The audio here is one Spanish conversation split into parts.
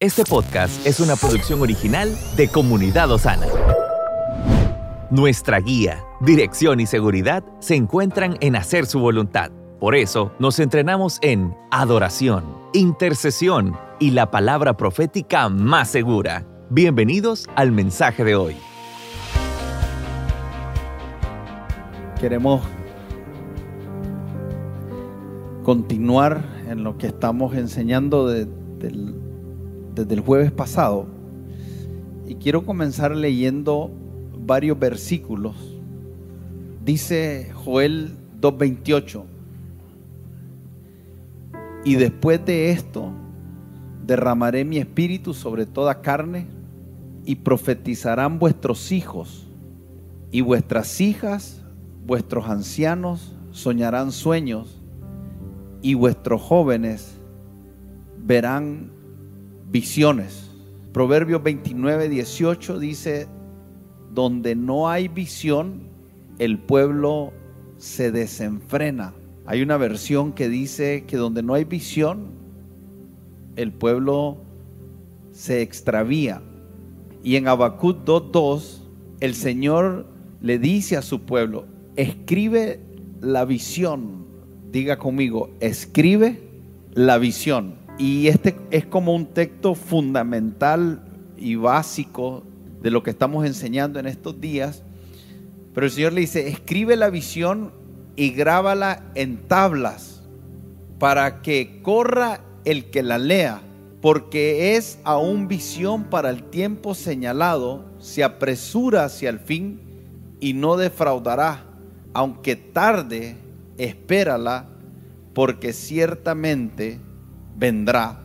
Este podcast es una producción original de Comunidad Osana. Nuestra guía, dirección y seguridad se encuentran en hacer su voluntad. Por eso nos entrenamos en adoración, intercesión y la palabra profética más segura. Bienvenidos al mensaje de hoy. Queremos continuar en lo que estamos enseñando de- del- desde el jueves pasado. Y quiero comenzar leyendo varios versículos. Dice Joel 2.28. Y después de esto, derramaré mi espíritu sobre toda carne y profetizarán vuestros hijos y vuestras hijas, vuestros ancianos soñarán sueños y vuestros jóvenes verán visiones. Proverbios 29, 18 dice, donde no hay visión, el pueblo se desenfrena. Hay una versión que dice que donde no hay visión, el pueblo se extravía. Y en Habacuc 2.2, el Señor le dice a su pueblo, escribe la visión. Diga conmigo, escribe la visión. Y este es como un texto fundamental y básico de lo que estamos enseñando en estos días. Pero el Señor le dice, escribe la visión y grábala en tablas para que corra el que la lea, porque es aún visión para el tiempo señalado, se apresura hacia el fin y no defraudará, aunque tarde, espérala, porque ciertamente vendrá.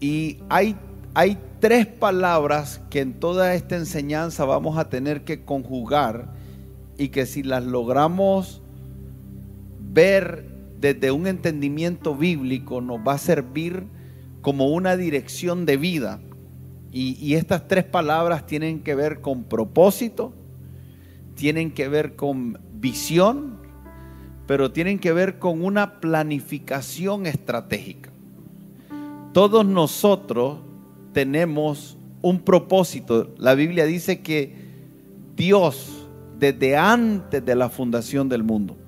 Y hay, hay tres palabras que en toda esta enseñanza vamos a tener que conjugar y que si las logramos ver desde un entendimiento bíblico nos va a servir como una dirección de vida. Y, y estas tres palabras tienen que ver con propósito, tienen que ver con visión, pero tienen que ver con una planificación estratégica. Todos nosotros tenemos un propósito. La Biblia dice que Dios, desde antes de la fundación del mundo,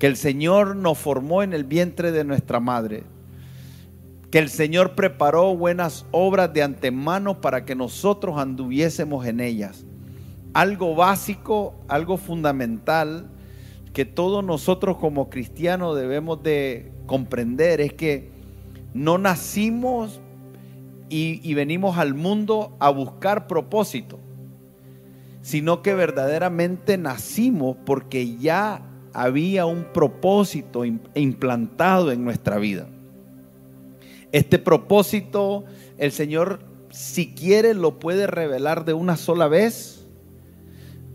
que el Señor nos formó en el vientre de nuestra madre, que el Señor preparó buenas obras de antemano para que nosotros anduviésemos en ellas. Algo básico, algo fundamental que todos nosotros como cristianos debemos de comprender es que no nacimos y, venimos al mundo a buscar propósito, sino que verdaderamente nacimos porque ya había un propósito im- implantado en nuestra vida. Este propósito el Señor si quiere lo puede revelar de una sola vez,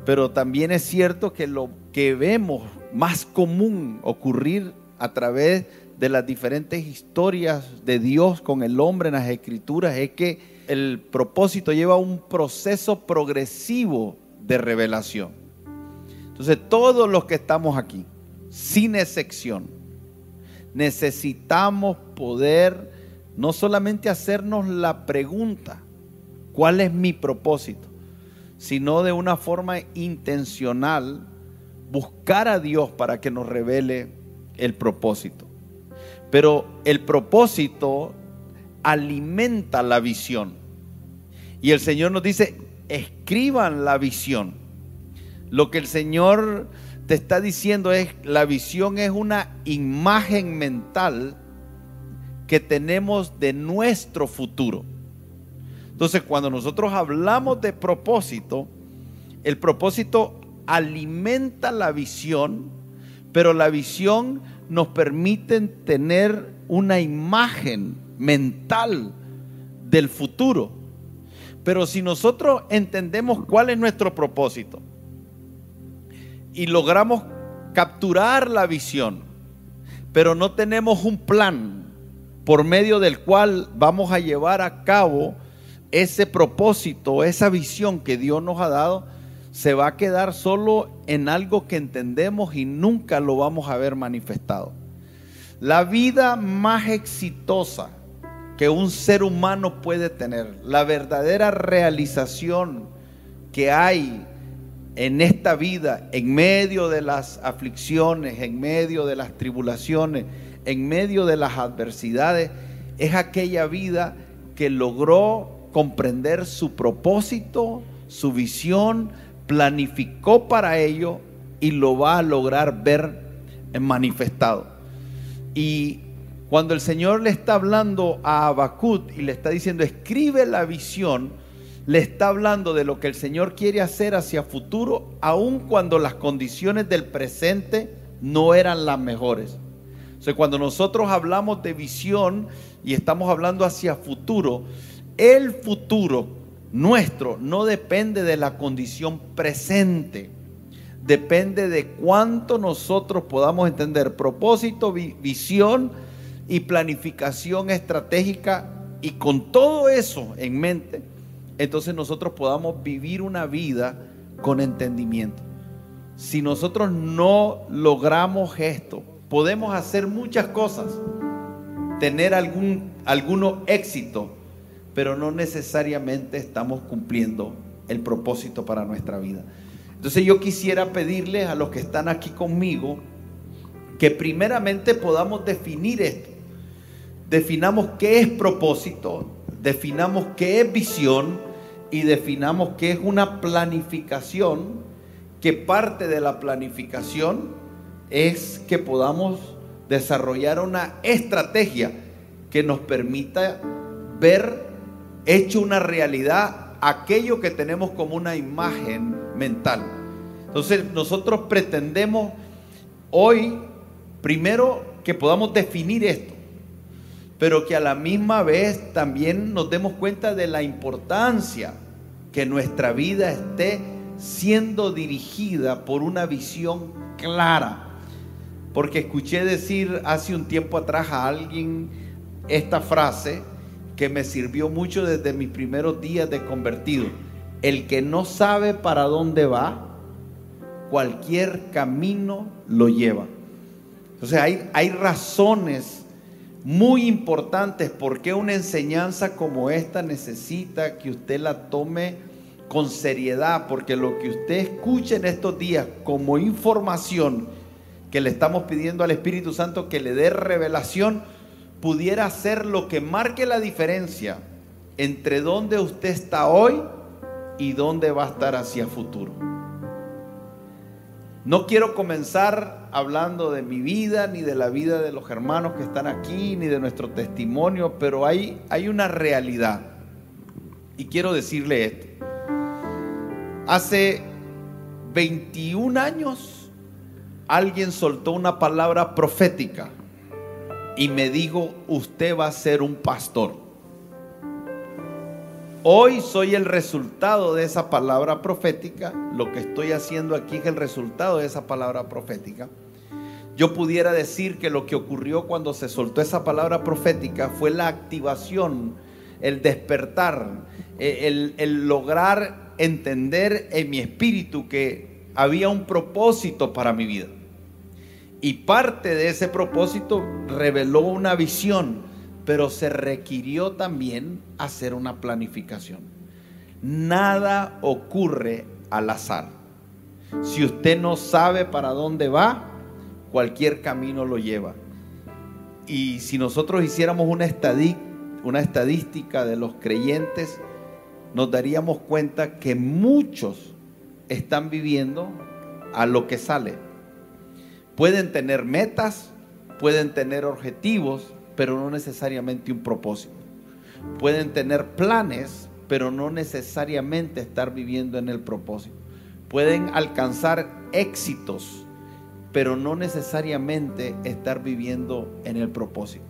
pero también es cierto que lo que vemos más común ocurrir a través de las diferentes historias de Dios con el hombre en las escrituras es que el propósito lleva un proceso progresivo de revelación. Entonces todos los que estamos aquí, sin excepción, necesitamos poder no solamente hacernos la pregunta, ¿cuál es mi propósito? Sino de una forma intencional buscar a Dios para que nos revele el propósito. Pero el propósito alimenta la visión. Y el Señor nos dice, escriban la visión. Lo que el Señor te está diciendo es, la visión es una imagen mental que tenemos de nuestro futuro. Entonces, cuando nosotros hablamos de propósito, el propósito alimenta la visión, pero la visión nos permite tener una imagen mental del futuro. Pero si nosotros entendemos cuál es nuestro propósito y logramos capturar la visión, pero no tenemos un plan por medio del cual vamos a llevar a cabo ese propósito, esa visión que Dios nos ha dado, se va a quedar solo en algo que entendemos y nunca lo vamos a ver manifestado. La vida más exitosa que un ser humano puede tener, la verdadera realización que hay en esta vida, en medio de las aflicciones, en medio de las tribulaciones, en medio de las adversidades, es aquella vida que logró comprender su propósito, su visión, planificó para ello y lo va a lograr ver manifestado. Y cuando el Señor le está hablando a Abacut y le está diciendo, escribe la visión, le está hablando de lo que el Señor quiere hacer hacia futuro, aun cuando las condiciones del presente no eran las mejores. O sea, cuando nosotros hablamos de visión y estamos hablando hacia futuro, el futuro nuestro no depende de la condición presente, depende de cuánto nosotros podamos entender propósito, visión y planificación estratégica. Y con todo eso en mente, entonces nosotros podamos vivir una vida con entendimiento. Si nosotros no logramos esto, podemos hacer muchas cosas, tener algún alguno éxito, pero no necesariamente estamos cumpliendo el propósito para nuestra vida. Entonces yo quisiera pedirles a los que están aquí conmigo que primeramente podamos definir esto. Definamos qué es propósito, definamos qué es visión y definamos qué es una planificación, que parte de la planificación es que podamos desarrollar una estrategia que nos permita ver hecho una realidad aquello que tenemos como una imagen mental. Entonces nosotros pretendemos hoy, primero, que podamos definir esto, pero que a la misma vez también nos demos cuenta de la importancia que nuestra vida esté siendo dirigida por una visión clara porque escuché decir hace un tiempo atrás a alguien esta frase que me sirvió mucho desde mis primeros días de convertido. El que no sabe para dónde va, cualquier camino lo lleva. Sea, hay, hay razones muy importantes por qué una enseñanza como esta necesita que usted la tome con seriedad, porque lo que usted escucha en estos días como información, que le estamos pidiendo al Espíritu Santo que le dé revelación, pudiera ser lo que marque la diferencia entre dónde usted está hoy y dónde va a estar hacia futuro. No quiero comenzar hablando de mi vida, ni de la vida de los hermanos que están aquí, ni de nuestro testimonio, pero hay, hay una realidad. Y quiero decirle esto. Hace 21 años alguien soltó una palabra profética y me dijo, usted va a ser un pastor. Hoy soy el resultado de esa palabra profética. Lo que estoy haciendo aquí es el resultado de esa palabra profética. Yo pudiera decir que lo que ocurrió cuando se soltó esa palabra profética fue la activación, el despertar, eh, el, el lograr entender en mi espíritu que había un propósito para mi vida. Y parte de ese propósito reveló una visión, pero se requirió también hacer una planificación. Nada ocurre al azar. Si usted no sabe para dónde va, cualquier camino lo lleva. Y si nosotros hiciéramos una, estadística de los creyentes, nos daríamos cuenta que muchos están viviendo a lo que sale Pueden tener metas, pueden tener objetivos, pero no necesariamente un propósito. Pueden tener planes, pero no necesariamente estar viviendo en el propósito. Pueden alcanzar éxitos, pero no necesariamente estar viviendo en el propósito.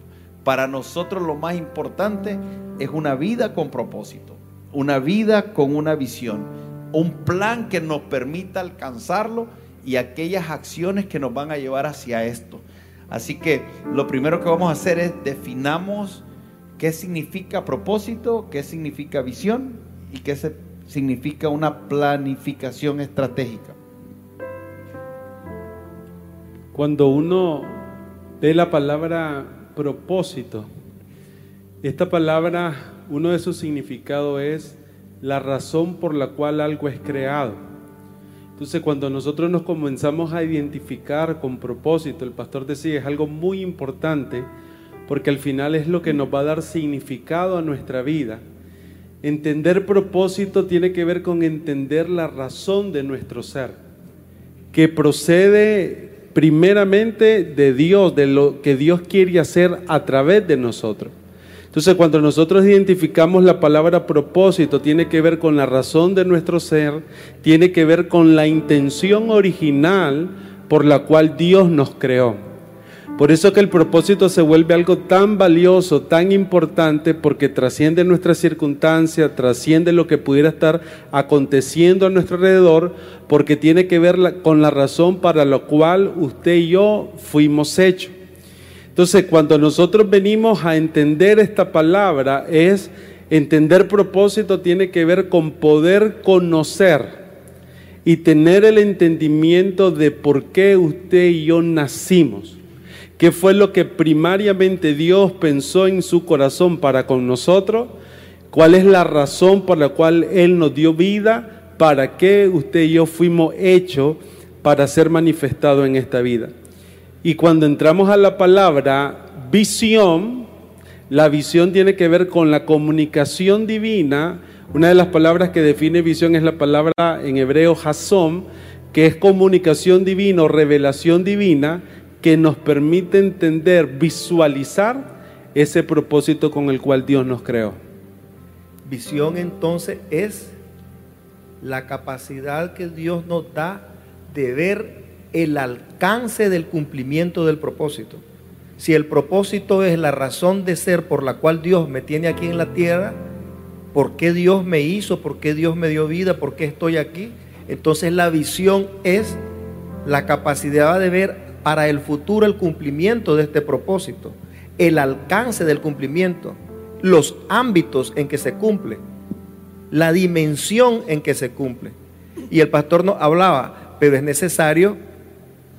Para nosotros lo más importante es una vida con propósito, una vida con una visión, un plan que nos permita alcanzarlo y aquellas acciones que nos van a llevar hacia esto. Así que lo primero que vamos a hacer es definamos qué significa propósito, qué significa visión y qué significa una planificación estratégica. Cuando uno ve la palabra propósito, Esta palabra, uno de sus significados es la razón por la cual algo es creado. Entonces, cuando nosotros nos comenzamos a identificar con propósito, el pastor decía, es algo muy importante porque al final es lo que nos va a dar significado a nuestra vida. Entender propósito tiene que ver con entender la razón de nuestro ser, que procede primeramente de Dios, de lo que Dios quiere hacer a través de nosotros. Entonces, cuando nosotros identificamos la palabra propósito, tiene que ver con la razón de nuestro ser, tiene que ver con la intención original por la cual Dios nos creó. Por eso que el propósito se vuelve algo tan valioso, tan importante, porque trasciende nuestra circunstancia, trasciende lo que pudiera estar aconteciendo a nuestro alrededor, porque tiene que ver con la razón para la cual usted y yo fuimos hechos. Entonces, cuando nosotros venimos a entender esta palabra, es entender propósito, tiene que ver con poder conocer y tener el entendimiento de por qué usted y yo nacimos. ¿Qué fue lo que primariamente Dios pensó en su corazón para con nosotros? ¿Cuál es la razón por la cual Él nos dio vida? ¿Para qué usted y yo fuimos hechos para ser manifestados en esta vida? Y cuando entramos a la palabra visión, la visión tiene que ver con la comunicación divina. Una de las palabras que define visión es la palabra en hebreo hasom, que es comunicación divina o revelación divina que nos permite entender, visualizar ese propósito con el cual Dios nos creó. Visión entonces es la capacidad que Dios nos da de ver el alcance del cumplimiento del propósito. Si el propósito es la razón de ser por la cual Dios me tiene aquí en la tierra, por qué Dios me hizo, por qué Dios me dio vida, por qué estoy aquí, entonces la visión es la capacidad de ver para el futuro el cumplimiento de este propósito, el alcance del cumplimiento, los ámbitos en que se cumple, la dimensión en que se cumple. Y el pastor nos hablaba, pero es necesario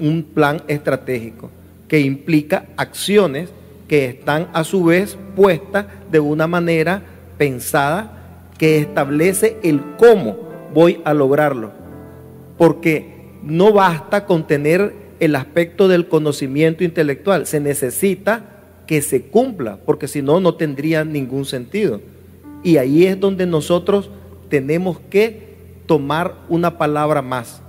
un plan estratégico que implica acciones que están a su vez puestas de una manera pensada que establece el cómo voy a lograrlo. Porque no basta con tener el aspecto del conocimiento intelectual, se necesita que se cumpla, porque si no, no tendría ningún sentido. Y ahí es donde nosotros tenemos que tomar una palabra más.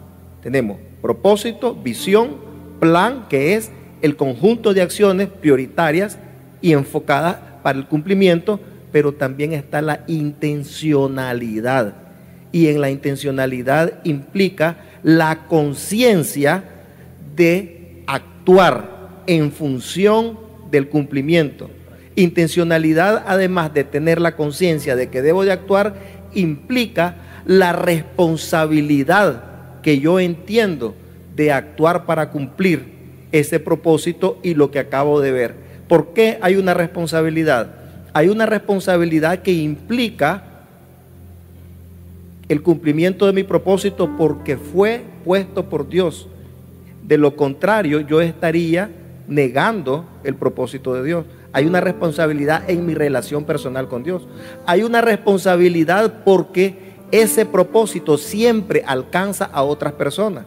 Tenemos propósito, visión, plan, que es el conjunto de acciones prioritarias y enfocadas para el cumplimiento, pero también está la intencionalidad. Y en la intencionalidad implica la conciencia de actuar en función del cumplimiento. Intencionalidad, además de tener la conciencia de que debo de actuar, implica la responsabilidad que yo entiendo de actuar para cumplir ese propósito y lo que acabo de ver. ¿Por qué hay una responsabilidad? Hay una responsabilidad que implica el cumplimiento de mi propósito porque fue puesto por Dios. De lo contrario, yo estaría negando el propósito de Dios. Hay una responsabilidad en mi relación personal con Dios. Hay una responsabilidad porque ese propósito siempre alcanza a otras personas.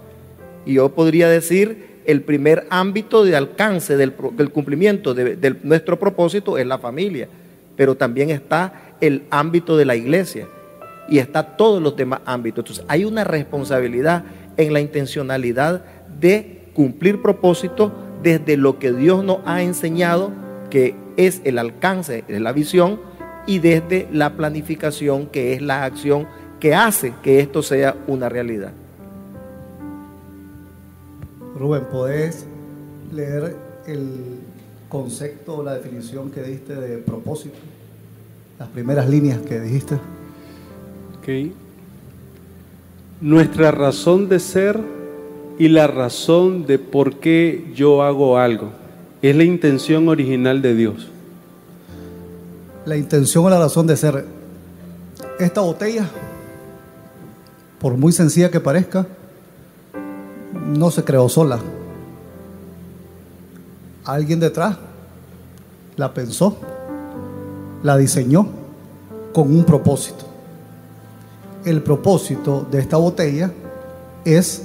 Y yo podría decir, el primer ámbito de alcance del, cumplimiento de, nuestro propósito es la familia, pero también está el ámbito de la iglesia y está todos los demás ámbitos. Entonces hay una responsabilidad en la intencionalidad de cumplir propósito desde lo que Dios nos ha enseñado, que es el alcance de la visión, y desde la planificación, que es la acción que hace que esto sea una realidad. Rubén, ¿podés leer el concepto o la definición que diste de propósito? Las primeras líneas que dijiste. Ok. Nuestra razón de ser y la razón de por qué yo hago algo es la intención original de Dios. La intención o la razón de ser. Esta botella por muy sencilla que parezca, no se creó sola. Alguien detrás la pensó la diseñó con un propósito. El propósito de esta botella es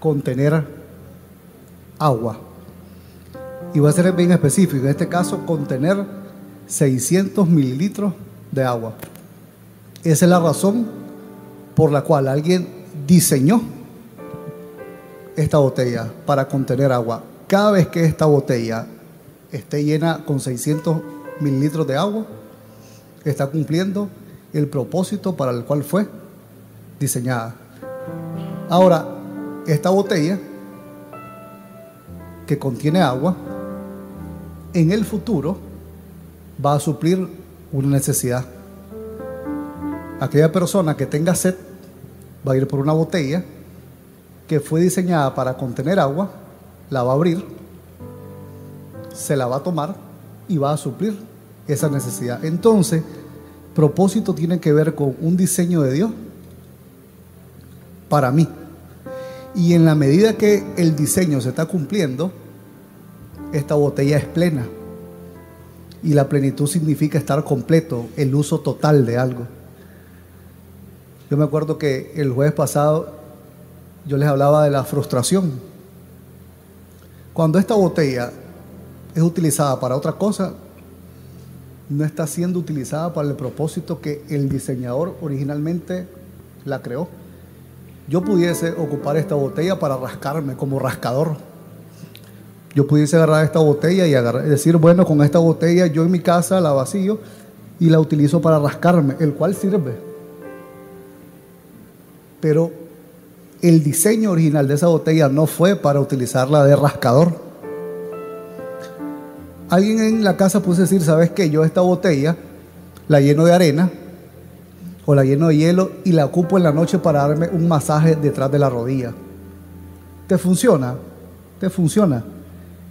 contener agua. Y voy a ser bien específico, en este caso contener 600 mililitros de agua. Esa es la razón por la cual alguien diseñó esta botella para contener agua. Cada vez que esta botella esté llena con 600 mililitros de agua, está cumpliendo el propósito para el cual fue diseñada. Ahora, esta botella que contiene agua, en el futuro va a suplir una necesidad. Aquella persona que tenga sed va a ir por una botella que fue diseñada para contener agua, la va a abrir, se la va a tomar y va a suplir esa necesidad. Entonces, propósito tiene que ver con un diseño de Dios para mí. Y en la medida que el diseño se está cumpliendo, esta botella es plena. Y la plenitud significa estar completo, el uso total de algo. Yo me acuerdo que el jueves pasado yo les hablaba de la frustración. Cuando esta botella es utilizada para otra cosa, no está siendo utilizada para el propósito que el diseñador originalmente la creó. Yo pudiese ocupar esta botella para rascarme como rascador. Yo pudiese agarrar esta botella y decir, bueno, con esta botella yo en mi casa la vacío y la utilizo para rascarme, el cual sirve. Pero el diseño original de esa botella no fue para utilizarla de rascador. Alguien en la casa puso decir, ¿sabes qué? Yo esta botella la lleno de arena o la lleno de hielo y la ocupo en la noche para darme un masaje detrás de la rodilla. ¿Te funciona? ¿Te funciona?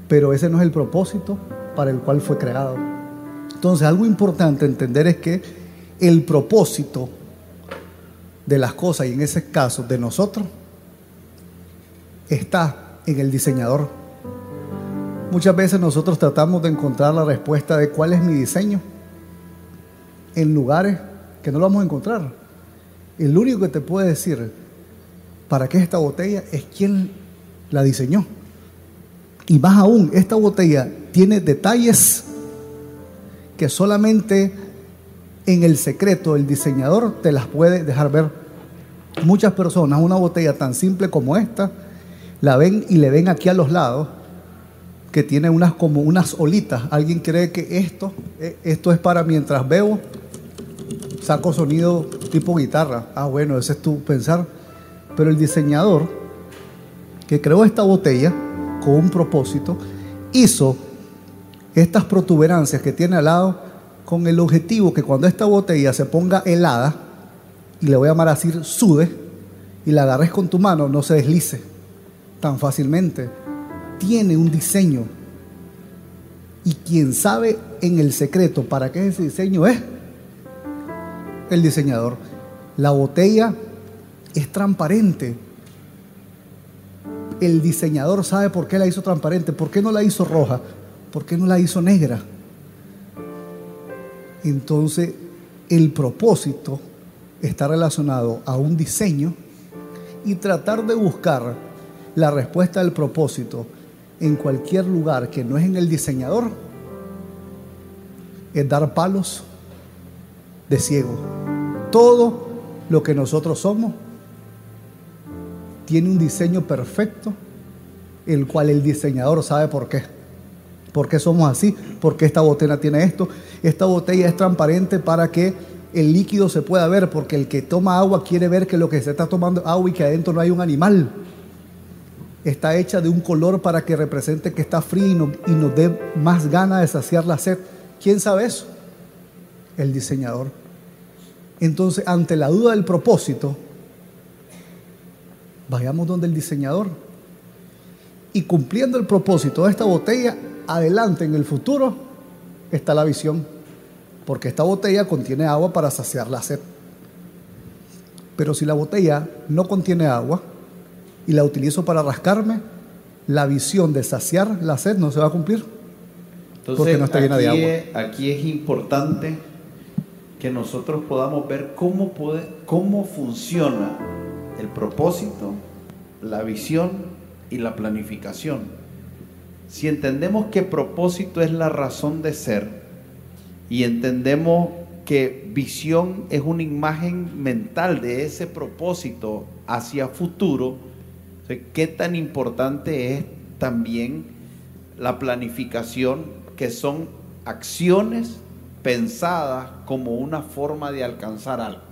Pero ese no es el propósito para el cual fue creado. Entonces, algo importante entender es que el propósito de las cosas, y en ese caso de nosotros, está en el diseñador. Muchas veces nosotros tratamos de encontrar la respuesta de cuál es mi diseño en lugares que no lo vamos a encontrar. El único que te puede decir para qué esta botella es quien la diseñó. Y más aún, esta botella tiene detalles que solamente en el secreto el diseñador te las puede dejar ver. Muchas personas, una botella tan simple como esta, la ven y le ven aquí a los lados que tiene unas como unas olitas. Alguien cree que esto, eh, esto es para mientras bebo, saco sonido tipo guitarra. Ah, bueno, ese es tu pensar. Pero el diseñador que creó esta botella con un propósito, hizo estas protuberancias que tiene al lado con el objetivo que cuando esta botella se ponga helada, y le voy a llamar así, sude, y la agarres con tu mano, no se deslice tan fácilmente. Tiene un diseño. Y quien sabe en el secreto para qué ese diseño es el diseñador. La botella es transparente. El diseñador sabe por qué la hizo transparente, por qué no la hizo roja, por qué no la hizo negra. Entonces, el propósito está relacionado a un diseño y tratar de buscar la respuesta del propósito en cualquier lugar que no es en el diseñador es dar palos de ciego. Todo lo que nosotros somos tiene un diseño perfecto, el cual el diseñador sabe por qué. ¿Por qué somos así? Porque esta botella tiene esto. Esta botella es transparente para que el líquido se pueda ver, porque el que toma agua quiere ver que lo que se está tomando es agua y que adentro no hay un animal está hecha de un color para que represente que está frío y, nos dé más ganas de saciar la sed. ¿Quién sabe eso? El diseñador. Entonces, ante la duda del propósito, vayamos donde el diseñador. Y cumpliendo el propósito de esta botella, adelante en el futuro está la visión. Porque esta botella contiene agua para saciar la sed. Pero si la botella no contiene agua, y la utilizo para rascarme, la visión de saciar la sed no se va a cumplir. porque no está llena de aquí agua. es- aquí es importante que nosotros podamos ver cómo, puede, cómo funciona el propósito, la visión y la planificación. Si entendemos que propósito es la razón de ser y entendemos que visión es una imagen mental de ese propósito hacia futuro, ¿qué tan importante es también la planificación, que son acciones pensadas como una forma de alcanzar algo?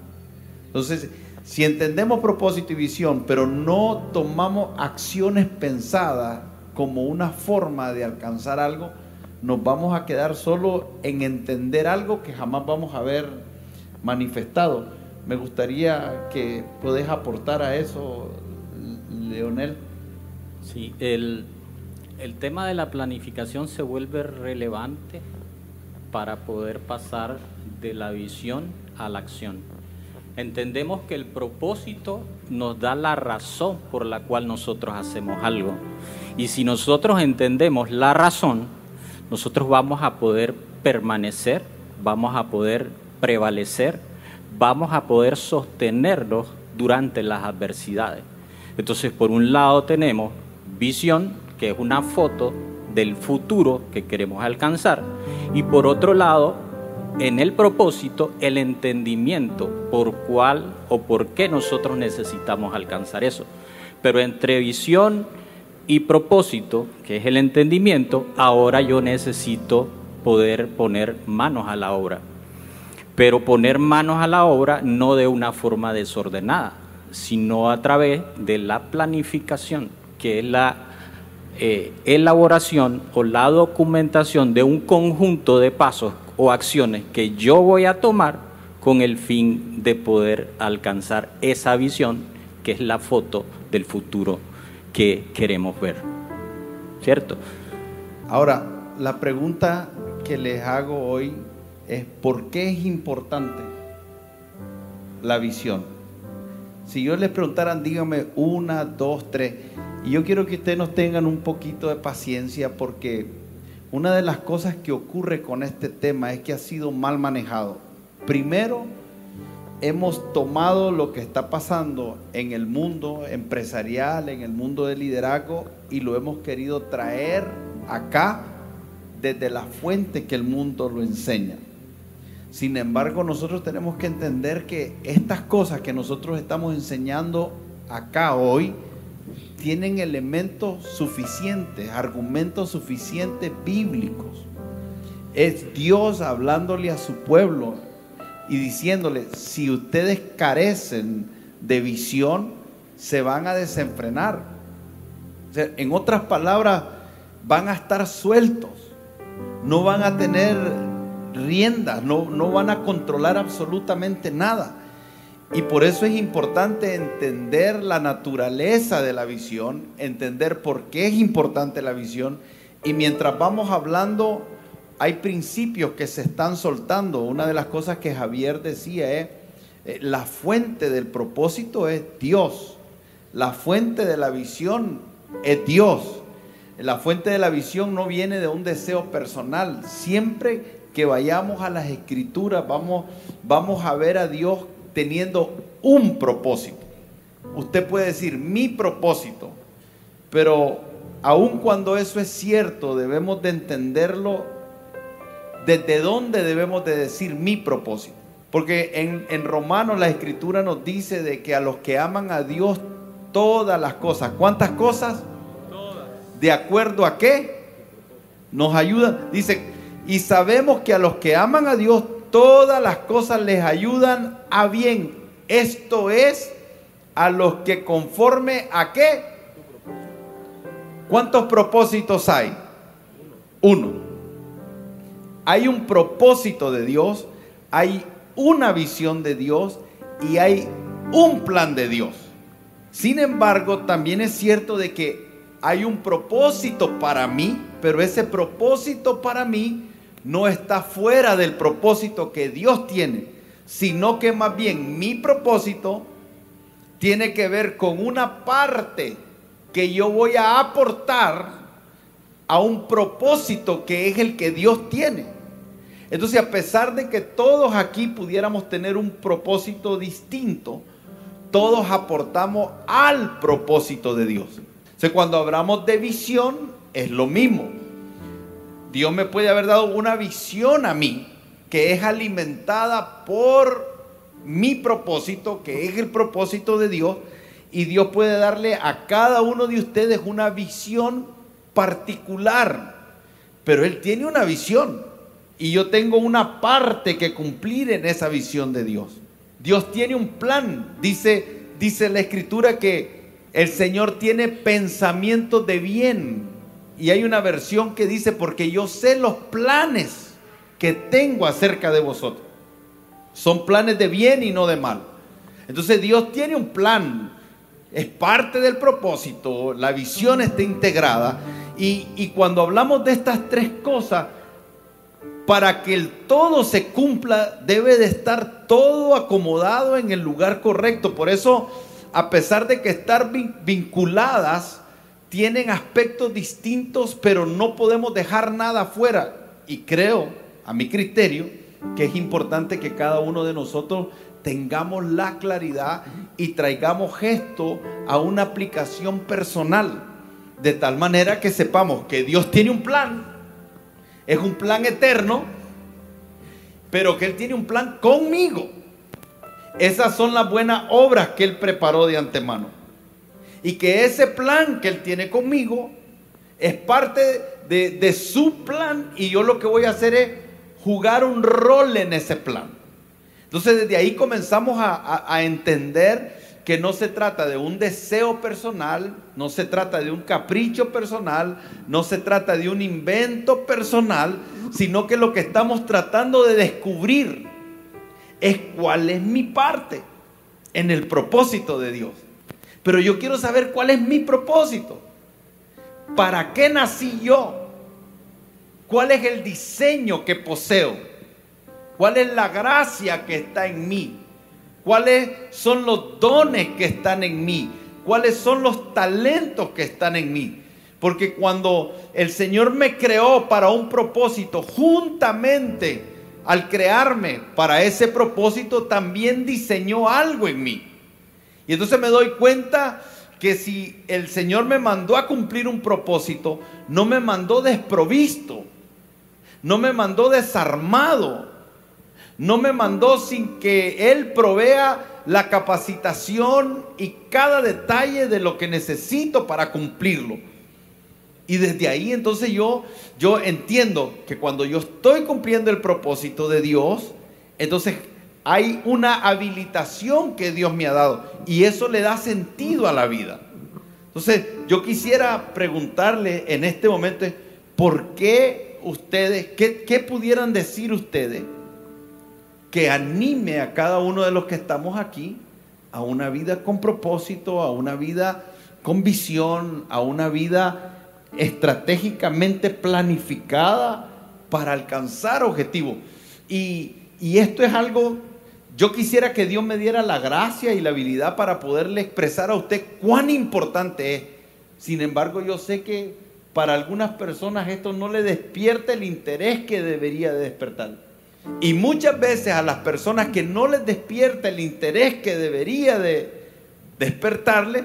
Entonces, si entendemos propósito y visión, pero no tomamos acciones pensadas como una forma de alcanzar algo, nos vamos a quedar solo en entender algo que jamás vamos a ver manifestado. Me gustaría que puedas aportar a eso, Leonel. Sí, el, el tema de la planificación se vuelve relevante para poder pasar de la visión a la acción. Entendemos que el propósito nos da la razón por la cual nosotros hacemos algo. Y si nosotros entendemos la razón, nosotros vamos a poder permanecer, vamos a poder prevalecer, vamos a poder sostenernos durante las adversidades. Entonces, por un lado tenemos visión, que es una foto del futuro que queremos alcanzar, y por otro lado, en el propósito, el entendimiento por cuál o por qué nosotros necesitamos alcanzar eso. Pero entre visión y propósito, que es el entendimiento, ahora yo necesito poder poner manos a la obra. Pero poner manos a la obra no de una forma desordenada, sino a través de la planificación, que es la eh, elaboración o la documentación de un conjunto de pasos o acciones que yo voy a tomar con el fin de poder alcanzar esa visión que es la foto del futuro que queremos ver. ¿Cierto? Ahora, la pregunta que les hago hoy es ¿por qué es importante la visión? Si yo les preguntaran, díganme una, dos, tres. Y yo quiero que ustedes nos tengan un poquito de paciencia porque una de las cosas que ocurre con este tema es que ha sido mal manejado. Primero, hemos tomado lo que está pasando en el mundo empresarial, en el mundo del liderazgo, y lo hemos querido traer acá desde la fuente que el mundo lo enseña. Sin embargo, nosotros tenemos que entender que estas cosas que nosotros estamos enseñando acá hoy tienen elementos suficientes, argumentos suficientes bíblicos. Es Dios hablándole a su pueblo y diciéndole, si ustedes carecen de visión, se van a desenfrenar. En otras palabras, van a estar sueltos, no van a tener riendas, no, no van a controlar absolutamente nada. Y por eso es importante entender la naturaleza de la visión, entender por qué es importante la visión. Y mientras vamos hablando, hay principios que se están soltando. Una de las cosas que Javier decía es, eh, la fuente del propósito es Dios. La fuente de la visión es Dios. La fuente de la visión no viene de un deseo personal. Siempre que vayamos a las escrituras, vamos, vamos a ver a Dios teniendo un propósito. Usted puede decir mi propósito, pero aun cuando eso es cierto, debemos de entenderlo desde dónde debemos de decir mi propósito. Porque en, en Romanos la escritura nos dice de que a los que aman a Dios todas las cosas, ¿cuántas cosas? ¿De acuerdo a qué? Nos ayudan. Dice, y sabemos que a los que aman a Dios todas las cosas les ayudan a bien. Esto es a los que conforme a qué? ¿Cuántos propósitos hay? Uno. Hay un propósito de Dios, hay una visión de Dios y hay un plan de Dios. Sin embargo, también es cierto de que hay un propósito para mí, pero ese propósito para mí no está fuera del propósito que Dios tiene, sino que más bien mi propósito tiene que ver con una parte que yo voy a aportar a un propósito que es el que Dios tiene. Entonces, a pesar de que todos aquí pudiéramos tener un propósito distinto, todos aportamos al propósito de Dios. O cuando hablamos de visión, es lo mismo. Dios me puede haber dado una visión a mí que es alimentada por mi propósito, que es el propósito de Dios, y Dios puede darle a cada uno de ustedes una visión particular, pero Él tiene una visión y yo tengo una parte que cumplir en esa visión de Dios. Dios tiene un plan, dice, dice la escritura que el Señor tiene pensamientos de bien. Y hay una versión que dice, porque yo sé los planes que tengo acerca de vosotros. Son planes de bien y no de mal. Entonces Dios tiene un plan, es parte del propósito, la visión está integrada. Y, y cuando hablamos de estas tres cosas, para que el todo se cumpla, debe de estar todo acomodado en el lugar correcto. Por eso, a pesar de que estar vinculadas, tienen aspectos distintos, pero no podemos dejar nada fuera. Y creo, a mi criterio, que es importante que cada uno de nosotros tengamos la claridad y traigamos gesto a una aplicación personal, de tal manera que sepamos que Dios tiene un plan, es un plan eterno, pero que Él tiene un plan conmigo. Esas son las buenas obras que Él preparó de antemano. Y que ese plan que Él tiene conmigo es parte de, su plan y yo lo que voy a hacer es jugar un rol en ese plan. Entonces desde ahí comenzamos a, entender que no se trata de un deseo personal, no se trata de un capricho personal, no se trata de un invento personal, sino que lo que estamos tratando de descubrir es cuál es mi parte en el propósito de Dios. Pero yo quiero saber cuál es mi propósito. ¿Para qué nací yo? ¿Cuál es el diseño que poseo? ¿Cuál es la gracia que está en mí? ¿Cuáles son los dones que están en mí? ¿Cuáles son los talentos que están en mí? Porque cuando el Señor me creó para un propósito, juntamente al crearme para ese propósito, también diseñó algo en mí. Y entonces me doy cuenta que si el Señor me mandó a cumplir un propósito, no me mandó desprovisto, no me mandó desarmado, no me mandó sin que Él provea la capacitación y cada detalle de lo que necesito para cumplirlo. Y desde ahí entonces yo, yo entiendo que cuando yo estoy cumpliendo el propósito de Dios, entonces hay una habilitación que Dios me ha dado y eso le da sentido a la vida. Entonces yo quisiera preguntarle en este momento, ¿por qué ustedes, qué, pudieran decir ustedes que anime a cada uno de los que estamos aquí a una vida con propósito, a una vida con visión, a una vida estratégicamente planificada para alcanzar objetivos. Y, esto es algo, yo quisiera que Dios me diera la gracia y la habilidad para poderle expresar a usted cuán importante es. Sin embargo, yo sé que para algunas personas esto no le despierta el interés que debería de despertar. Y muchas veces a las personas que no les despierta el interés que debería de despertarle,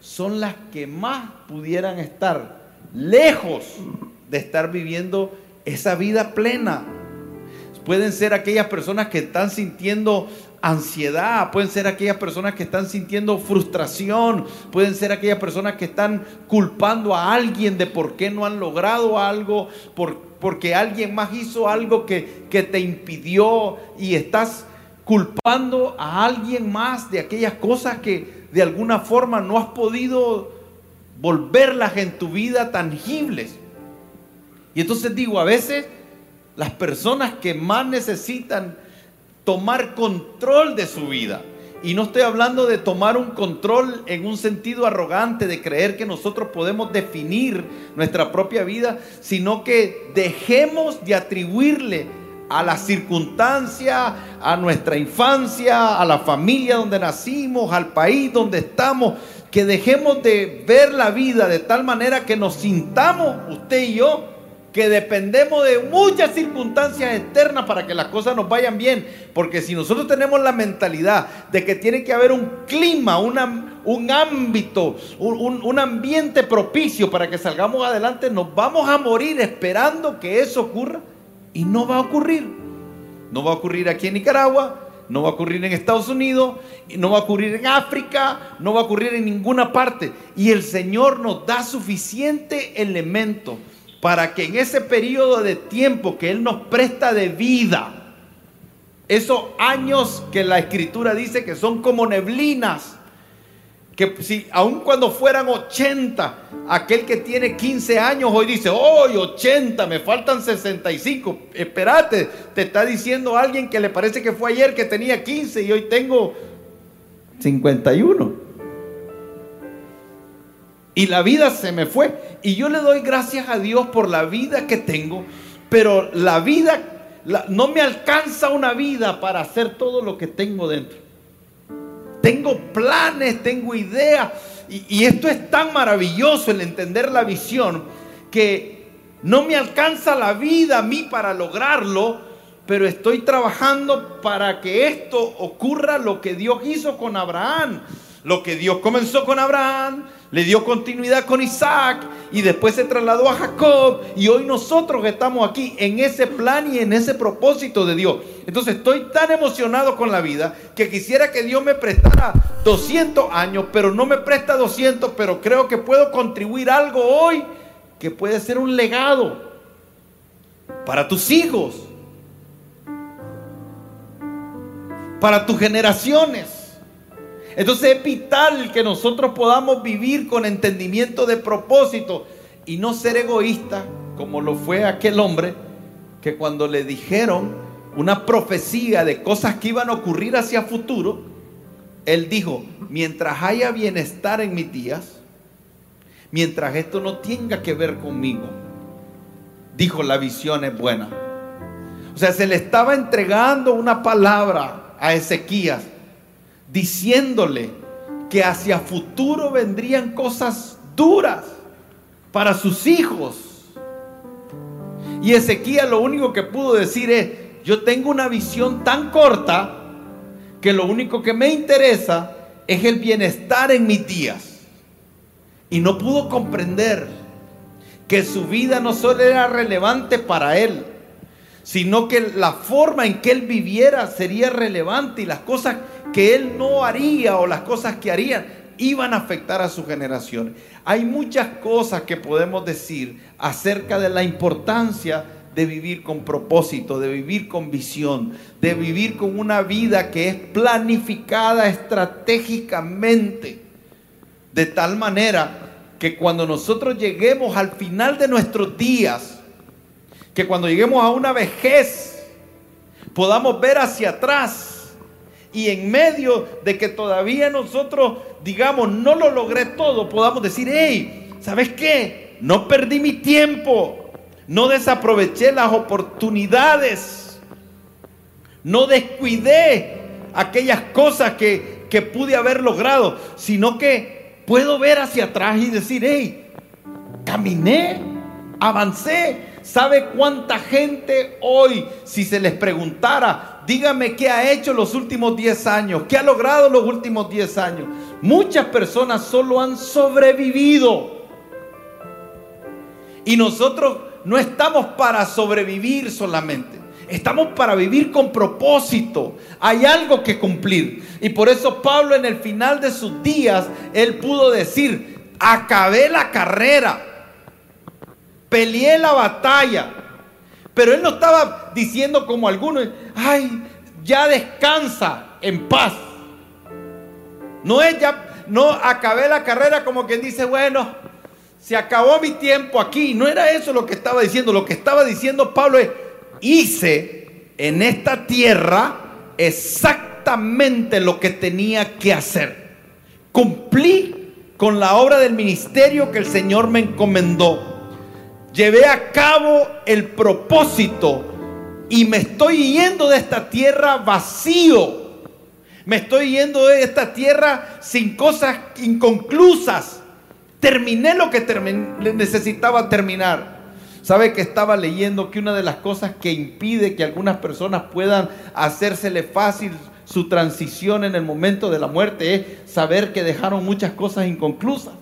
son las que más pudieran estar lejos de estar viviendo esa vida plena. Pueden ser aquellas personas que están sintiendo ansiedad, pueden ser aquellas personas que están sintiendo frustración, pueden ser aquellas personas que están culpando a alguien de por qué no han logrado algo, porque alguien más hizo algo que, que te impidió y estás culpando a alguien más de aquellas cosas que de alguna forma no has podido volverlas en tu vida tangibles. Y entonces digo, a veces las personas que más necesitan tomar control de su vida, y no estoy hablando de tomar un control en un sentido arrogante, de creer que nosotros podemos definir nuestra propia vida, sino que dejemos de atribuirle a la circunstancia, a nuestra infancia, a la familia donde nacimos, al país donde estamos, que dejemos de ver la vida de tal manera que nos sintamos, usted y yo, que dependemos de muchas circunstancias externas para que las cosas nos vayan bien. Porque si nosotros tenemos la mentalidad de que tiene que haber un clima, un ámbito, un, un ambiente propicio para que salgamos adelante, nos vamos a morir esperando que eso ocurra y no va a ocurrir. No va a ocurrir aquí en Nicaragua, no va a ocurrir en Estados Unidos, no va a ocurrir en África, no va a ocurrir en ninguna parte. Y el Señor nos da suficiente elemento para que en ese periodo de tiempo que Él nos presta de vida, esos años que la Escritura dice que son como neblinas, que si aun cuando fueran 80, aquel que tiene 15 años hoy dice, hoy 80, me faltan 65. Espérate, te está diciendo alguien que le parece que fue ayer que tenía 15 y hoy tengo 51. Y la vida se me fue. Y yo le doy gracias a Dios por la vida que tengo, pero la vida, no me alcanza una vida para hacer todo lo que tengo dentro. Tengo planes, tengo ideas. Y, esto es tan maravilloso el entender la visión que no me alcanza la vida a mí para lograrlo, pero estoy trabajando para que esto ocurra lo que Dios hizo con Abraham. Lo que Dios comenzó con Abraham, le dio continuidad con Isaac y después se trasladó a Jacob y hoy nosotros estamos aquí en ese plan y en ese propósito de Dios. Entonces estoy tan emocionado con la vida que quisiera que Dios me prestara 200 años, pero no me presta 200, pero creo que puedo contribuir algo hoy que puede ser un legado para tus hijos, para tus generaciones. Entonces es vital que nosotros podamos vivir con entendimiento de propósito y no ser egoísta como lo fue aquel hombre que cuando le dijeron una profecía de cosas que iban a ocurrir hacia futuro, él dijo, mientras haya bienestar en mis días, mientras esto no tenga que ver conmigo, dijo, la visión es buena. O sea, se le estaba entregando una palabra a Ezequías diciéndole que hacia futuro vendrían cosas duras para sus hijos. Y Ezequiel lo único que pudo decir es, yo tengo una visión tan corta que lo único que me interesa es el bienestar en mis días. Y no pudo comprender que su vida no solo era relevante para él, sino que la forma en que él viviera sería relevante y las cosas que él no haría o las cosas que harían iban a afectar a su generación. Hay muchas cosas que podemos decir acerca de la importancia de vivir con propósito, de vivir con visión, de vivir con una vida que es planificada estratégicamente, de tal manera que cuando nosotros lleguemos al final de nuestros días, que cuando lleguemos a una vejez, podamos ver hacia atrás y en medio de que todavía nosotros, digamos, no lo logré todo, podamos decir, hey, ¿sabes qué? No perdí mi tiempo, no desaproveché las oportunidades, no descuidé aquellas cosas que, que pude haber logrado, sino que puedo ver hacia atrás y decir, hey, caminé, avancé. ¿Sabe cuánta gente hoy, si se les preguntara, dígame qué ha hecho los últimos 10 años, qué ha logrado los últimos 10 años. Muchas personas solo han sobrevivido. Y nosotros no estamos para sobrevivir solamente. Estamos para vivir con propósito. Hay algo que cumplir. Y por eso Pablo en el final de sus días, él pudo decir, acabé la carrera, peleé la batalla, pero él no estaba diciendo como algunos, ay, ya descansa en paz. No es ya, no acabé la carrera como quien dice, bueno, se acabó mi tiempo aquí. No era eso lo que estaba diciendo. Lo que estaba diciendo Pablo es, hice en esta tierra exactamente lo que tenía que hacer. Cumplí con la obra del ministerio que el Señor me encomendó llevé a cabo el propósito Y me estoy yendo de esta tierra vacío. Me estoy yendo de esta tierra sin cosas inconclusas. Terminé lo que necesitaba terminar. ¿Sabe que estaba leyendo que una de las cosas que impide que algunas personas puedan hacérsele fácil su transición en el momento de la muerte es saber que dejaron muchas cosas inconclusas?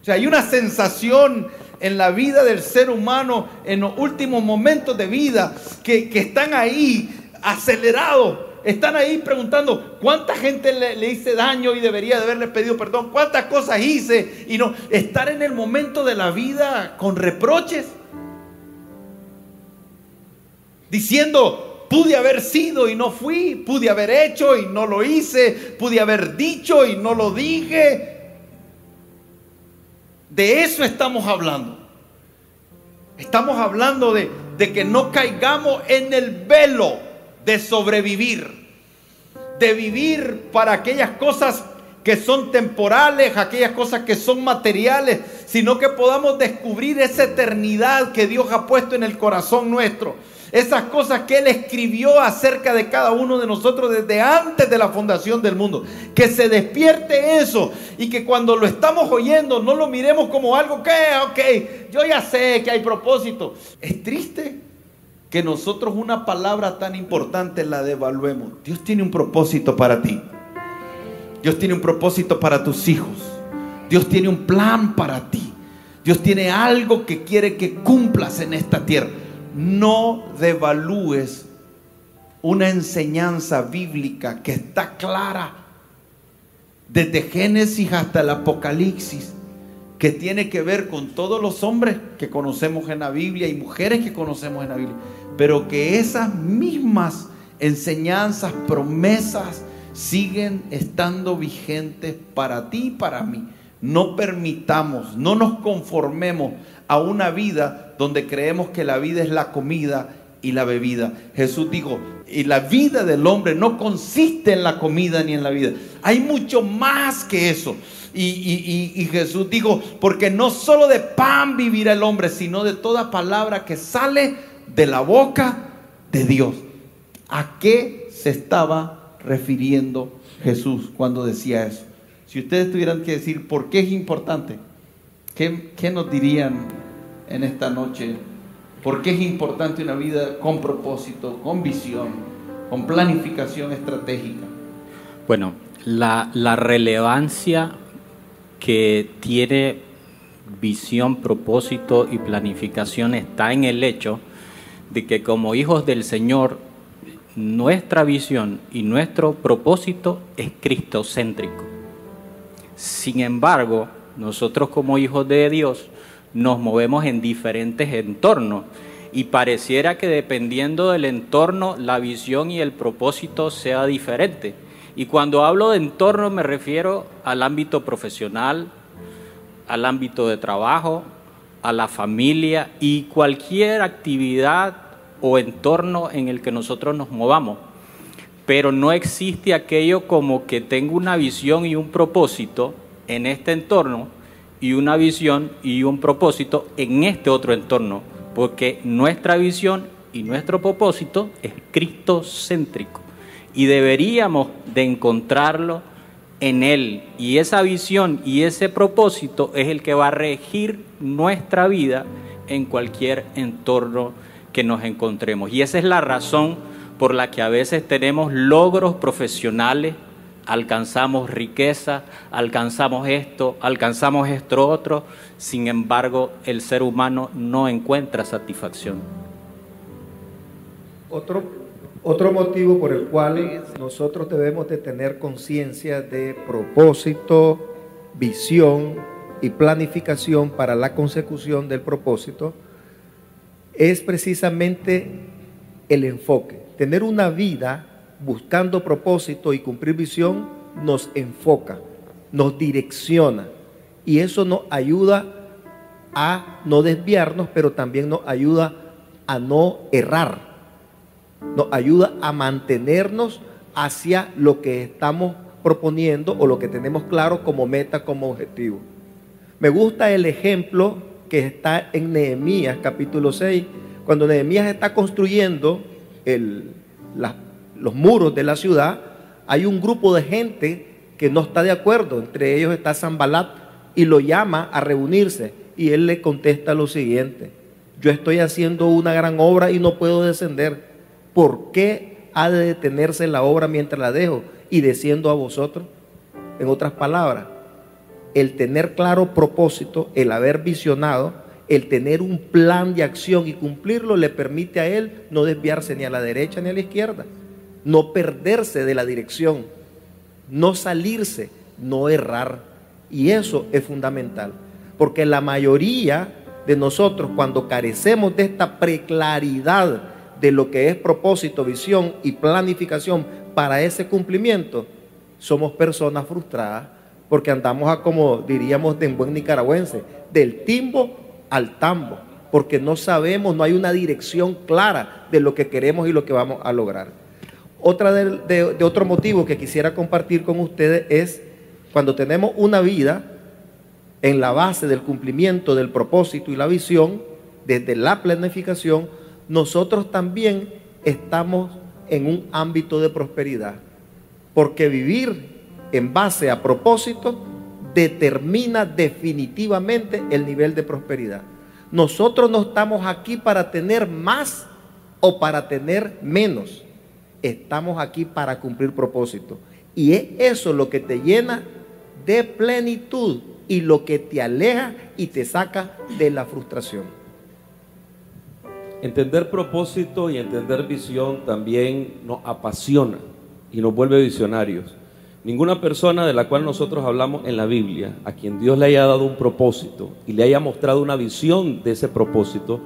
O sea, hay una sensación en la vida del ser humano en los últimos momentos de vida que, están ahí acelerados. Están ahí preguntando cuánta gente le, hice daño y debería de haberle pedido perdón, cuántas cosas hice y no estar en el momento de la vida con reproches, diciendo pude haber sido y no fui, pude haber hecho y no lo hice, pude haber dicho y no lo dije, de eso estamos hablando. Estamos hablando de, que no caigamos en el velo de sobrevivir. De vivir para aquellas cosas que son temporales, aquellas cosas que son materiales, sino que podamos descubrir esa eternidad que Dios ha puesto en el corazón nuestro esas cosas que Él escribió acerca de cada uno de nosotros desde antes de la fundación del mundo. Que se despierte eso y que cuando lo estamos oyendo no lo miremos como algo que, ok, yo ya sé que hay propósito. Es triste que nosotros una palabra tan importante la devaluemos. Dios tiene un propósito para ti. Dios tiene un propósito para tus hijos. Dios tiene un plan para ti. Dios tiene algo que quiere que cumplas en esta tierra no devalúes una enseñanza bíblica que está clara desde Génesis hasta el Apocalipsis, que tiene que ver con todos los hombres que conocemos en la Biblia y mujeres que conocemos en la Biblia, pero que esas mismas enseñanzas, promesas, siguen estando vigentes para ti y para mí. No permitamos, no nos conformemos a una vida donde creemos que la vida es la comida y la bebida. Jesús dijo, y la vida del hombre no consiste en la comida ni en la vida. Hay mucho más que eso. Y, y, Jesús dijo, porque no solo de pan vivirá el hombre, sino de toda palabra que sale de la boca de Dios. ¿A qué se estaba refiriendo Jesús cuando decía eso? Si ustedes tuvieran que decir por qué es importante, ¿qué, qué nos dirían en esta noche por qué es importante una vida con propósito, con visión, con planificación estratégica. Bueno, la, la relevancia que tiene visión, propósito y planificación está en el hecho de que como hijos del Señor, nuestra visión y nuestro propósito es cristocéntrico. Sin embargo, nosotros como hijos de Dios nos movemos en diferentes entornos y pareciera que dependiendo del entorno la visión y el propósito sea diferente. Y cuando hablo de entorno me refiero al ámbito profesional, al ámbito de trabajo, a la familia y cualquier actividad o entorno en el que nosotros nos movamos. Pero no existe aquello como que tengo una visión y un propósito en este entorno y una visión y un propósito en este otro entorno, porque nuestra visión y nuestro propósito es cristocéntrico y deberíamos de encontrarlo en Él. Y esa visión y ese propósito es el que va a regir nuestra vida en cualquier entorno que nos encontremos. Y esa es la razón por la que a veces tenemos logros profesionales alcanzamos riqueza, alcanzamos esto, alcanzamos esto otro, sin embargo el ser humano no encuentra satisfacción. Otro, otro motivo por el cual nosotros debemos de tener conciencia de propósito, visión y planificación para la consecución del propósito es precisamente el enfoque. Tener una vida buscando propósito y cumplir visión, nos enfoca, nos direcciona. Y eso nos ayuda a no desviarnos, pero también nos ayuda a no errar. Nos ayuda a mantenernos hacia lo que estamos proponiendo o lo que tenemos claro como meta, como objetivo. Me gusta el ejemplo que está en Nehemías capítulo 6, Cuando Nehemías está construyendo el- la- los muros de la ciudad, hay un grupo de gente que no está de acuerdo. Entre ellos está Zambalat y lo llama a reunirse. Y él le contesta lo siguiente: Yo estoy haciendo una gran obra y no puedo descender. ¿Por qué ha de detenerse la obra mientras la dejo y desciendo a vosotros? En otras palabras, el tener claro propósito, el haber visionado, el tener un plan de acción y cumplirlo le permite a él no desviarse ni a la derecha ni a la izquierda, no perderse de la dirección, no salirse, no errar. Y eso es fundamental, porque la mayoría de nosotros cuando carecemos de esta preclaridad de lo que es propósito, visión y planificación para ese cumplimiento, somos personas frustradas porque andamos a como diríamos de en buen nicaragüense, del timbo al tambo, porque no sabemos, no hay una dirección clara de lo que queremos y lo que vamos a lograr. Otra de, de- otro motivo que quisiera compartir con ustedes es cuando tenemos una vida en la base del cumplimiento del propósito y la visión, desde la planificación, nosotros también estamos en un ámbito de prosperidad. Porque vivir en base a propósito determina definitivamente el nivel de prosperidad. Nosotros no estamos aquí para tener más o para tener menos. Estamos aquí para cumplir propósito. Y es eso lo que te llena de plenitud y lo que te aleja y te saca de la frustración. Entender propósito y entender visión también nos apasiona y nos vuelve visionarios. Ninguna persona de la cual nosotros hablamos en la Biblia, a quien Dios le haya dado un propósito y le haya mostrado una visión de ese propósito,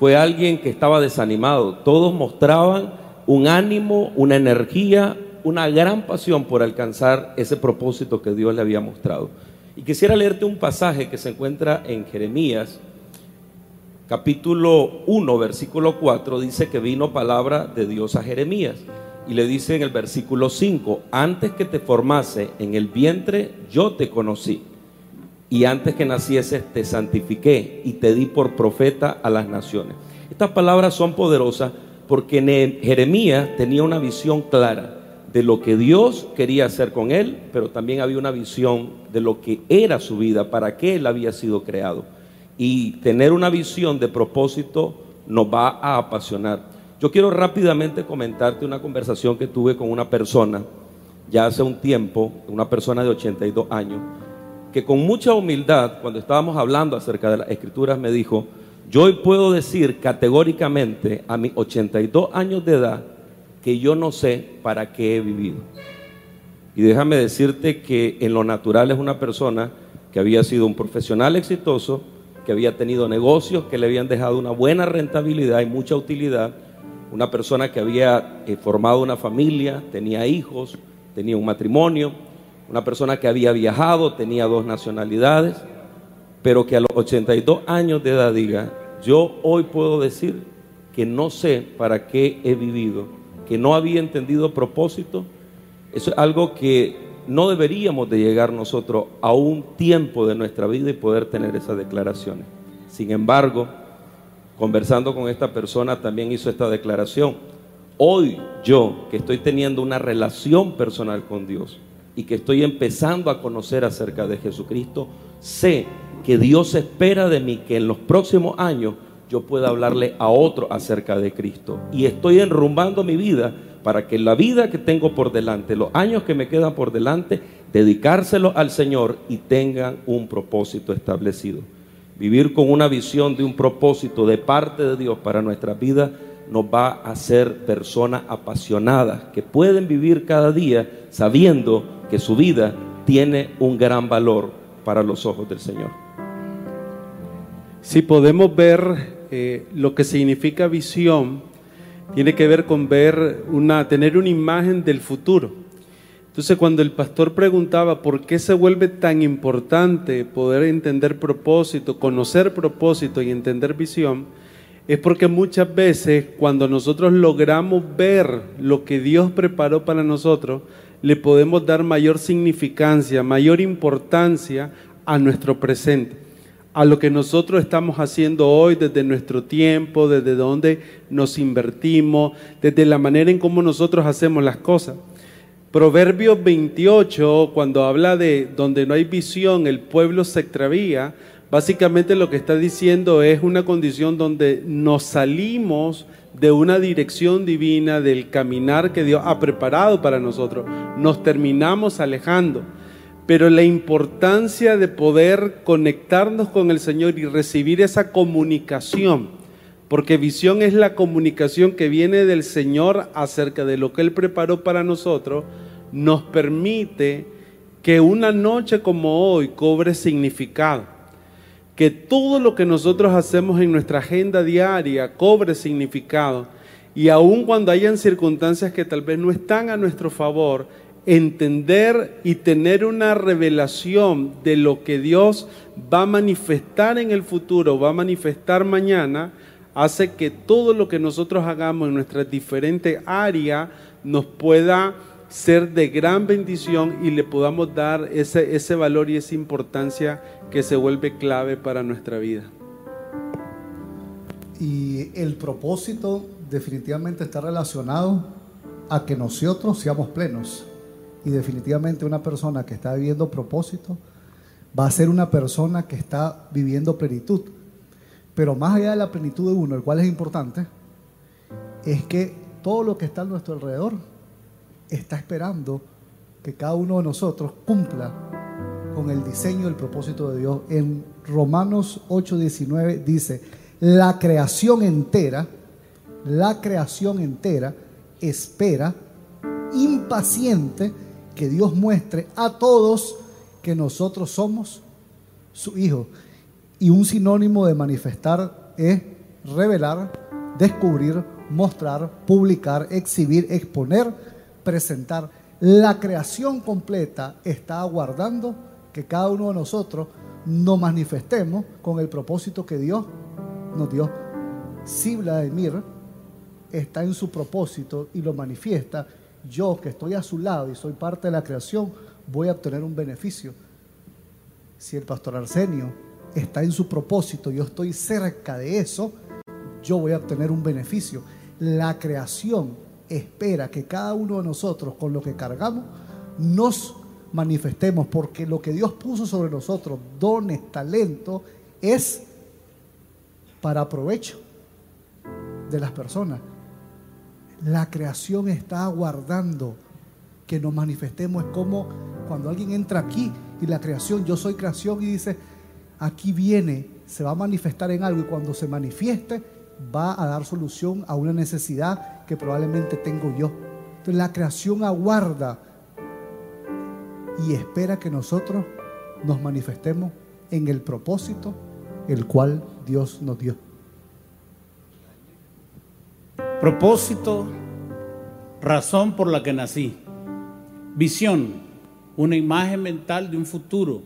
fue alguien que estaba desanimado. Todos mostraban un ánimo, una energía, una gran pasión por alcanzar ese propósito que Dios le había mostrado. Y quisiera leerte un pasaje que se encuentra en Jeremías, capítulo 1, versículo 4, dice que vino palabra de Dios a Jeremías. Y le dice en el versículo 5, antes que te formase en el vientre, yo te conocí. Y antes que nacieses, te santifiqué y te di por profeta a las naciones. Estas palabras son poderosas porque Jeremías tenía una visión clara de lo que Dios quería hacer con él, pero también había una visión de lo que era su vida, para qué él había sido creado. Y tener una visión de propósito nos va a apasionar. Yo quiero rápidamente comentarte una conversación que tuve con una persona ya hace un tiempo, una persona de 82 años, que con mucha humildad, cuando estábamos hablando acerca de las escrituras, me dijo, yo hoy puedo decir categóricamente a mis 82 años de edad que yo no sé para qué he vivido. Y déjame decirte que en lo natural es una persona que había sido un profesional exitoso, que había tenido negocios que le habían dejado una buena rentabilidad y mucha utilidad, una persona que había eh, formado una familia, tenía hijos, tenía un matrimonio, una persona que había viajado, tenía dos nacionalidades, pero que a los 82 años de edad diga, yo hoy puedo decir que no sé para qué he vivido, que no había entendido propósito, eso es algo que no deberíamos de llegar nosotros a un tiempo de nuestra vida y poder tener esas declaraciones. Sin embargo, conversando con esta persona también hizo esta declaración. Hoy yo, que estoy teniendo una relación personal con Dios y que estoy empezando a conocer acerca de Jesucristo, sé que Dios espera de mí que en los próximos años yo pueda hablarle a otro acerca de Cristo. Y estoy enrumbando mi vida para que la vida que tengo por delante, los años que me quedan por delante, dedicárselo al Señor y tengan un propósito establecido. Vivir con una visión de un propósito de parte de Dios para nuestra vida nos va a hacer personas apasionadas que pueden vivir cada día sabiendo que su vida tiene un gran valor para los ojos del Señor. Si podemos ver eh, lo que significa visión, tiene que ver con ver una, tener una imagen del futuro. Entonces, cuando el pastor preguntaba por qué se vuelve tan importante poder entender propósito, conocer propósito y entender visión, es porque muchas veces cuando nosotros logramos ver lo que Dios preparó para nosotros, le podemos dar mayor significancia, mayor importancia a nuestro presente. A lo que nosotros estamos haciendo hoy desde nuestro tiempo, desde donde nos invertimos, desde la manera en cómo nosotros hacemos las cosas. Proverbios 28, cuando habla de donde no hay visión, el pueblo se extravía, básicamente lo que está diciendo es una condición donde nos salimos de una dirección divina, del caminar que Dios ha preparado para nosotros, nos terminamos alejando pero la importancia de poder conectarnos con el Señor y recibir esa comunicación, porque visión es la comunicación que viene del Señor acerca de lo que Él preparó para nosotros, nos permite que una noche como hoy cobre significado, que todo lo que nosotros hacemos en nuestra agenda diaria cobre significado, y aun cuando hayan circunstancias que tal vez no están a nuestro favor, entender y tener una revelación de lo que Dios va a manifestar en el futuro, va a manifestar mañana, hace que todo lo que nosotros hagamos en nuestras diferentes áreas nos pueda ser de gran bendición y le podamos dar ese, ese valor y esa importancia que se vuelve clave para nuestra vida. Y el propósito definitivamente está relacionado a que nosotros seamos plenos. Y definitivamente una persona que está viviendo propósito va a ser una persona que está viviendo plenitud. Pero más allá de la plenitud de uno, el cual es importante, es que todo lo que está a nuestro alrededor está esperando que cada uno de nosotros cumpla con el diseño y el propósito de Dios. En Romanos 8:19 dice, la creación entera, la creación entera espera impaciente que Dios muestre a todos que nosotros somos su hijo. Y un sinónimo de manifestar es revelar, descubrir, mostrar, publicar, exhibir, exponer, presentar. La creación completa está aguardando que cada uno de nosotros nos manifestemos con el propósito que Dios nos dio. Si Vladimir está en su propósito y lo manifiesta, yo que estoy a su lado y soy parte de la creación, voy a obtener un beneficio. Si el pastor Arsenio está en su propósito, yo estoy cerca de eso, yo voy a obtener un beneficio. La creación espera que cada uno de nosotros, con lo que cargamos, nos manifestemos, porque lo que Dios puso sobre nosotros, dones, talento, es para provecho de las personas. La creación está aguardando que nos manifestemos. Es como cuando alguien entra aquí y la creación, yo soy creación y dice, aquí viene, se va a manifestar en algo y cuando se manifieste va a dar solución a una necesidad que probablemente tengo yo. Entonces la creación aguarda y espera que nosotros nos manifestemos en el propósito el cual Dios nos dio. Propósito, razón por la que nací. Visión, una imagen mental de un futuro.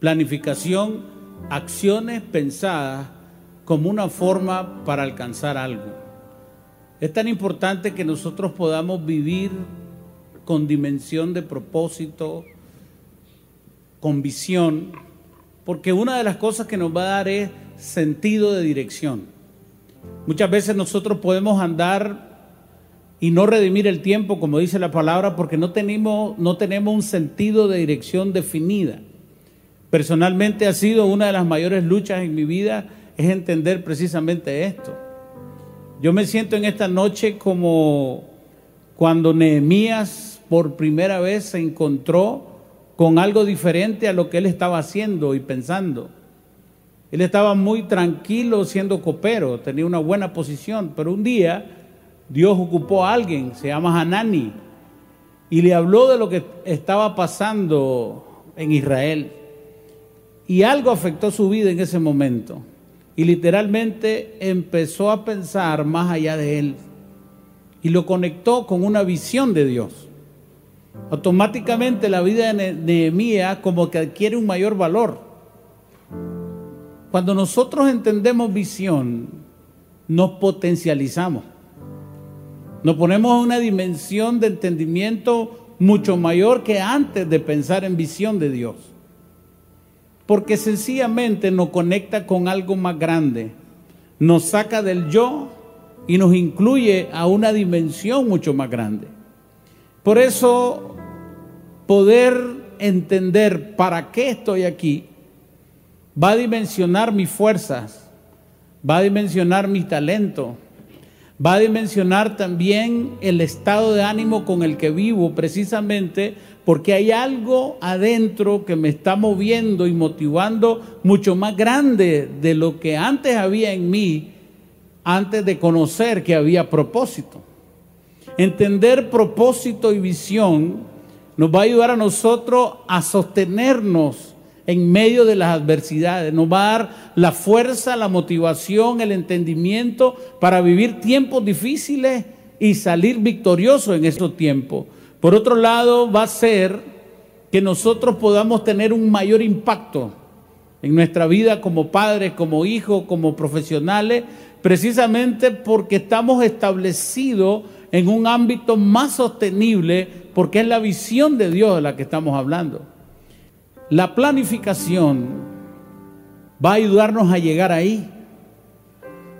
Planificación, acciones pensadas como una forma para alcanzar algo. Es tan importante que nosotros podamos vivir con dimensión de propósito, con visión, porque una de las cosas que nos va a dar es sentido de dirección. Muchas veces nosotros podemos andar y no redimir el tiempo, como dice la palabra, porque no tenemos, no tenemos un sentido de dirección definida. Personalmente ha sido una de las mayores luchas en mi vida, es entender precisamente esto. Yo me siento en esta noche como cuando Nehemías por primera vez se encontró con algo diferente a lo que él estaba haciendo y pensando. Él estaba muy tranquilo siendo copero, tenía una buena posición, pero un día Dios ocupó a alguien, se llama Hanani, y le habló de lo que estaba pasando en Israel. Y algo afectó su vida en ese momento. Y literalmente empezó a pensar más allá de él. Y lo conectó con una visión de Dios. Automáticamente la vida de Nehemías como que adquiere un mayor valor. Cuando nosotros entendemos visión, nos potencializamos. Nos ponemos en una dimensión de entendimiento mucho mayor que antes de pensar en visión de Dios. porque sencillamente nos conecta con algo más grande, nos saca del yo y nos incluye a una dimensión mucho más grande. Por eso, poder entender para qué estoy aquí va a dimensionar mis fuerzas, va a dimensionar mi talento, va a dimensionar también el estado de ánimo con el que vivo, precisamente porque hay algo adentro que me está moviendo y motivando mucho más grande de lo que antes había en mí, antes de conocer que había propósito. Entender propósito y visión nos va a ayudar a nosotros a sostenernos en medio de las adversidades. Nos va a dar la fuerza, la motivación, el entendimiento para vivir tiempos difíciles y salir victoriosos en esos tiempos. Por otro lado, va a ser que nosotros podamos tener un mayor impacto en nuestra vida como padres, como hijos, como profesionales, precisamente porque estamos establecidos en un ámbito más sostenible, porque es la visión de Dios de la que estamos hablando. La planificación va a ayudarnos a llegar ahí.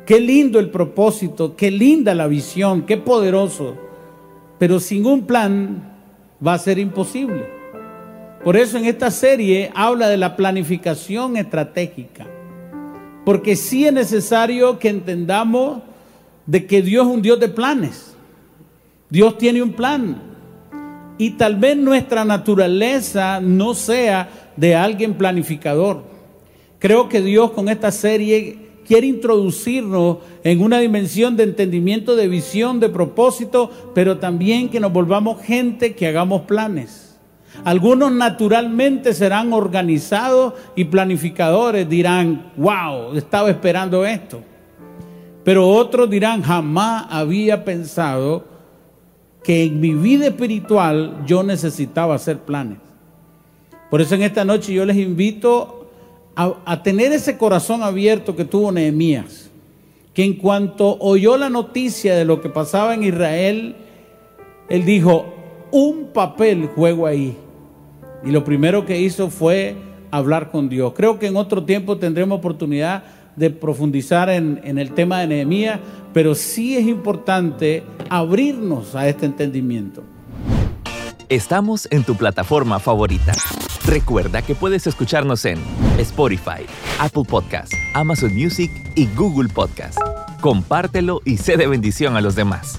Qué lindo el propósito, qué linda la visión, qué poderoso. Pero sin un plan va a ser imposible. Por eso en esta serie habla de la planificación estratégica. Porque sí es necesario que entendamos de que Dios es un Dios de planes. Dios tiene un plan. Y tal vez nuestra naturaleza no sea de alguien planificador. Creo que Dios con esta serie quiere introducirnos en una dimensión de entendimiento, de visión, de propósito, pero también que nos volvamos gente que hagamos planes. Algunos naturalmente serán organizados y planificadores, dirán, wow, estaba esperando esto. Pero otros dirán, jamás había pensado que en mi vida espiritual yo necesitaba hacer planes. Por eso en esta noche yo les invito a, tener ese corazón abierto que tuvo Nehemías, que en cuanto oyó la noticia de lo que pasaba en Israel, él dijo, un papel juego ahí. Y lo primero que hizo fue hablar con Dios. Creo que en otro tiempo tendremos oportunidad de profundizar en, el tema de Nehemías, pero sí es importante abrirnos a este entendimiento. Estamos en tu plataforma favorita. Recuerda que puedes escucharnos en Spotify, Apple Podcast, Amazon Music y Google Podcast. Compártelo y sé de bendición a los demás.